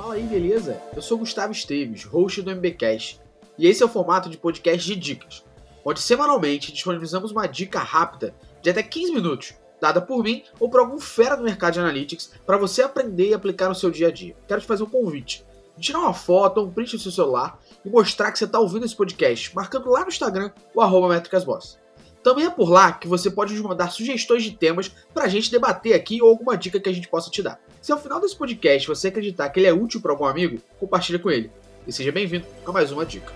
Fala aí, beleza? Eu sou Gustavo Esteves, host do MBcast, e esse é o formato de podcast de dicas, onde semanalmente disponibilizamos uma dica rápida de até 15 minutos, dada por mim ou por algum fera do mercado de analytics, para você aprender e aplicar no seu dia a dia. Quero te fazer um convite. Tirar uma foto ou um print do seu celular e mostrar que você está ouvindo esse podcast, marcando lá no Instagram o arroba métricasboss. Também é por lá que você pode nos mandar sugestões de temas para a gente debater aqui ou alguma dica que a gente possa te dar. Se ao final desse podcast você acreditar que ele é útil para algum amigo, compartilha com ele. E seja bem-vindo a mais uma dica.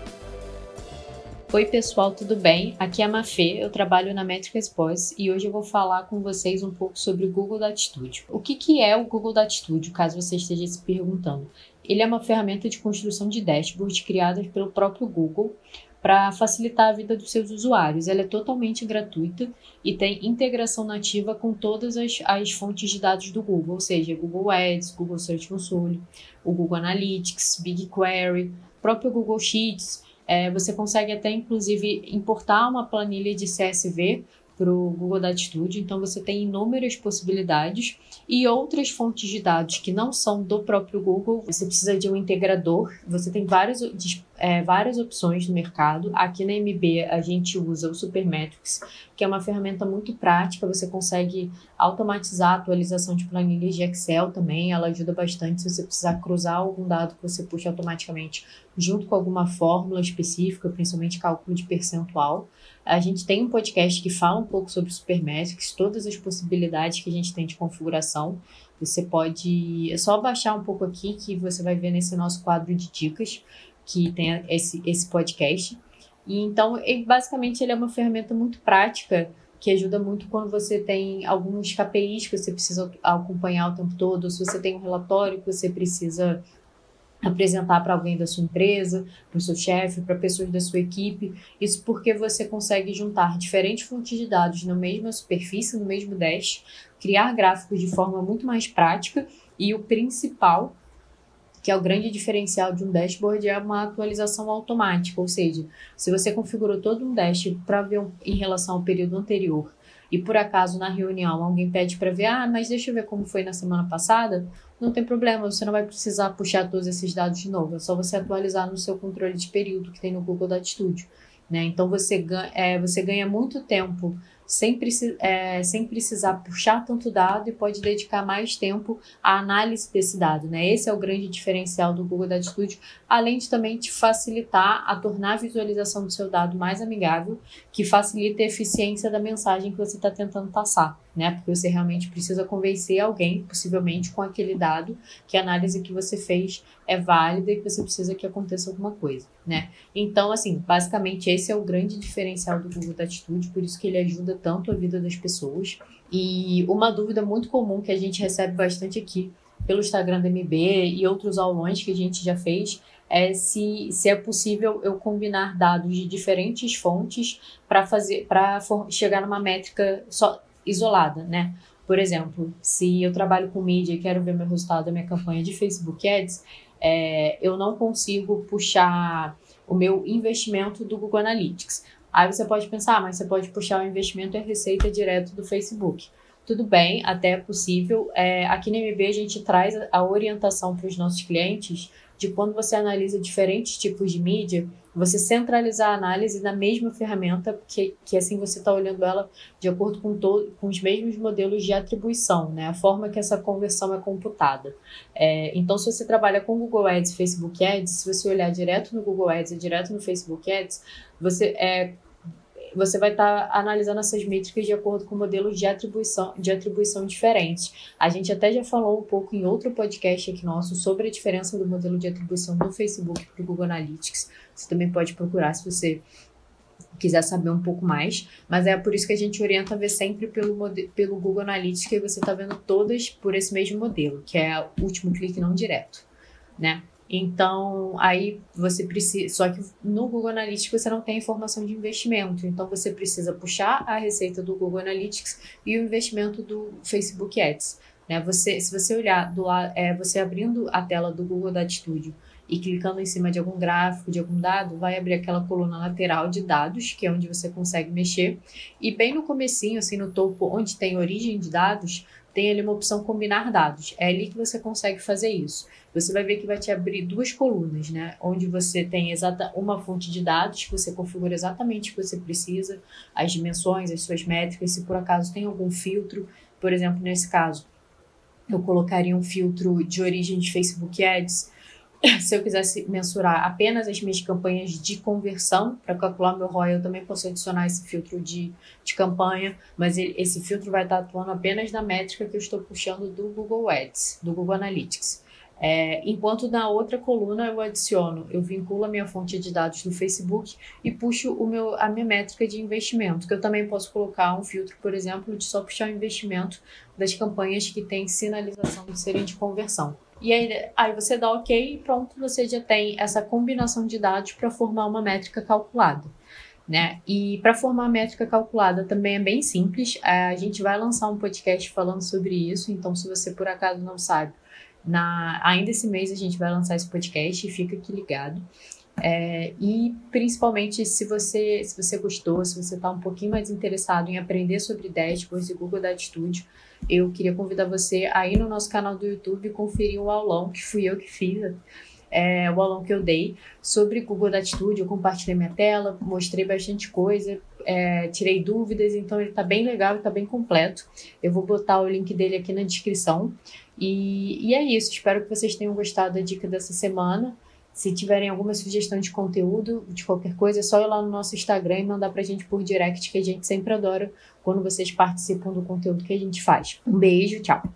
Oi pessoal, tudo bem? Aqui é a Mafê, eu trabalho na Métricas Boss e hoje eu vou falar com vocês um pouco sobre o Google Data Studio. O que, que é o Google Data Studio, caso você esteja se perguntando? Ele é uma ferramenta de construção de dashboards criadas pelo próprio Google para facilitar a vida dos seus usuários. Ela é totalmente gratuita e tem integração nativa com todas as, as fontes de dados do Google, ou seja, Google Ads, Google Search Console, o Google Analytics, BigQuery, próprio Google Sheets. É, você consegue até, inclusive, importar uma planilha de CSV para o Google Data Studio, então você tem inúmeras possibilidades e outras fontes de dados que não são do próprio Google. Você precisa de um integrador, você tem várias, é, várias opções no mercado. Aqui na MB a gente usa o Supermetrics, que é uma ferramenta muito prática, você consegue automatizar a atualização de planilhas de Excel também, ela ajuda bastante se você precisar cruzar algum dado que você puxa automaticamente junto com alguma fórmula específica, principalmente cálculo de percentual. A gente tem um podcast que fala um pouco sobre Supermetrics, todas as possibilidades que a gente tem de configuração. Você pode. É só baixar um pouco aqui que você vai ver nesse nosso quadro de dicas que tem esse, esse podcast. E então, ele, basicamente, ele é uma ferramenta muito prática que ajuda muito quando você tem alguns KPIs que você precisa acompanhar o tempo todo, se você tem um relatório que você precisa apresentar para alguém da sua empresa, para o seu chefe, para pessoas da sua equipe. Isso porque você consegue juntar diferentes fontes de dados na mesma superfície, no mesmo dash, criar gráficos de forma muito mais prática e o principal, que é o grande diferencial de um dashboard, é uma atualização automática, ou seja, se você configurou todo um dash para ver um, em relação ao período anterior e por acaso na reunião alguém pede para ver, ah, mas deixa eu ver como foi na semana passada, não tem problema, você não vai precisar puxar todos esses dados de novo, é só você atualizar no seu controle de período que tem no Google Data Studio. Né? Então você ganha, é, você ganha muito tempo sem, é, sem precisar puxar tanto dado e pode dedicar mais tempo à análise desse dado. Né? Esse é o grande diferencial do Google Data Studio, além de também te facilitar a tornar a visualização do seu dado mais amigável, que facilita a eficiência da mensagem que você está tentando passar. Né? Porque você realmente precisa convencer alguém, possivelmente com aquele dado, que a análise que você fez é válida e que você precisa que aconteça alguma coisa, né? Então, assim, basicamente esse é o grande diferencial do Google Data Studio, por isso que ele ajuda tanto a vida das pessoas. E uma dúvida muito comum que a gente recebe bastante aqui pelo Instagram do MB e outros aulões que a gente já fez é se, se é possível eu combinar dados de diferentes fontes para fazer para chegar numa métrica só isolada, né? Por exemplo, se eu trabalho com mídia e quero ver meu resultado da minha campanha de Facebook Ads, é, eu não consigo puxar o meu investimento do Google Analytics. Aí você pode pensar, ah, mas você pode puxar o investimento e a receita direto do Facebook. Tudo bem, até é possível. É, aqui no MB a gente traz a orientação para os nossos clientes de quando você analisa diferentes tipos de mídia, você centralizar a análise na mesma ferramenta, que, que assim você está olhando ela de acordo com, todo, com os mesmos modelos de atribuição, né? a forma que essa conversão é computada. É, então, se você trabalha com Google Ads Facebook Ads, se você olhar direto no Google Ads e direto no Facebook Ads, você é, você vai estar tá analisando essas métricas de acordo com modelos de atribuição, de atribuição diferentes. A gente até já falou um pouco em outro podcast aqui nosso sobre a diferença do modelo de atribuição do Facebook para o Google Analytics. Você também pode procurar se você quiser saber um pouco mais, mas é por isso que a gente orienta a ver sempre pelo, pelo Google Analytics, que você está vendo todas por esse mesmo modelo, que é o último clique não direto, né? Então, aí você precisa. Só que no Google Analytics você não tem informação de investimento. Então, você precisa puxar a receita do Google Analytics e o investimento do Facebook Ads. Né? Você, se você olhar do lado, é, você abrindo a tela do Google Data Studio e clicando em cima de algum gráfico, de algum dado, vai abrir aquela coluna lateral de dados, que é onde você consegue mexer. E bem no comecinho, assim no topo, onde tem origem de dados, tem ali uma opção combinar dados. É ali que você consegue fazer isso. Você vai ver que vai te abrir duas colunas, né? Onde você tem exata uma fonte de dados que você configura exatamente o que você precisa, as dimensões, as suas métricas, se por acaso tem algum filtro, por exemplo, nesse caso, eu colocaria um filtro de origem de Facebook Ads, se eu quisesse mensurar apenas as minhas campanhas de conversão, para calcular meu ROI, eu também posso adicionar esse filtro de, de campanha, mas ele, esse filtro vai estar atuando apenas na métrica que eu estou puxando do Google Ads, do Google Analytics. É, enquanto na outra coluna eu adiciono, eu vinculo a minha fonte de dados do Facebook e puxo o meu, a minha métrica de investimento, que eu também posso colocar um filtro, por exemplo, de só puxar o investimento das campanhas que têm sinalização de serem de conversão. E aí, aí você dá OK e pronto, você já tem essa combinação de dados para formar uma métrica calculada. Né? E para formar a métrica calculada também é bem simples. É, a gente vai lançar um podcast falando sobre isso, então se você por acaso não sabe, na, ainda esse mês a gente vai lançar esse podcast e fica aqui ligado. É, e principalmente se você se você gostou, se você está um pouquinho mais interessado em aprender sobre dashboards e Google Data Studio, eu queria convidar você a ir no nosso canal do YouTube conferir o aulão que fui eu que fiz, é, o aulão que eu dei sobre Google Data Studio. Eu compartilhei minha tela, mostrei bastante coisa, é, tirei dúvidas, então ele está bem legal está bem completo. Eu vou botar o link dele aqui na descrição. E, e é isso, espero que vocês tenham gostado da dica dessa semana. Se tiverem alguma sugestão de conteúdo, de qualquer coisa, é só ir lá no nosso Instagram e mandar pra gente por direct, que a gente sempre adora quando vocês participam do conteúdo que a gente faz. Um beijo, tchau!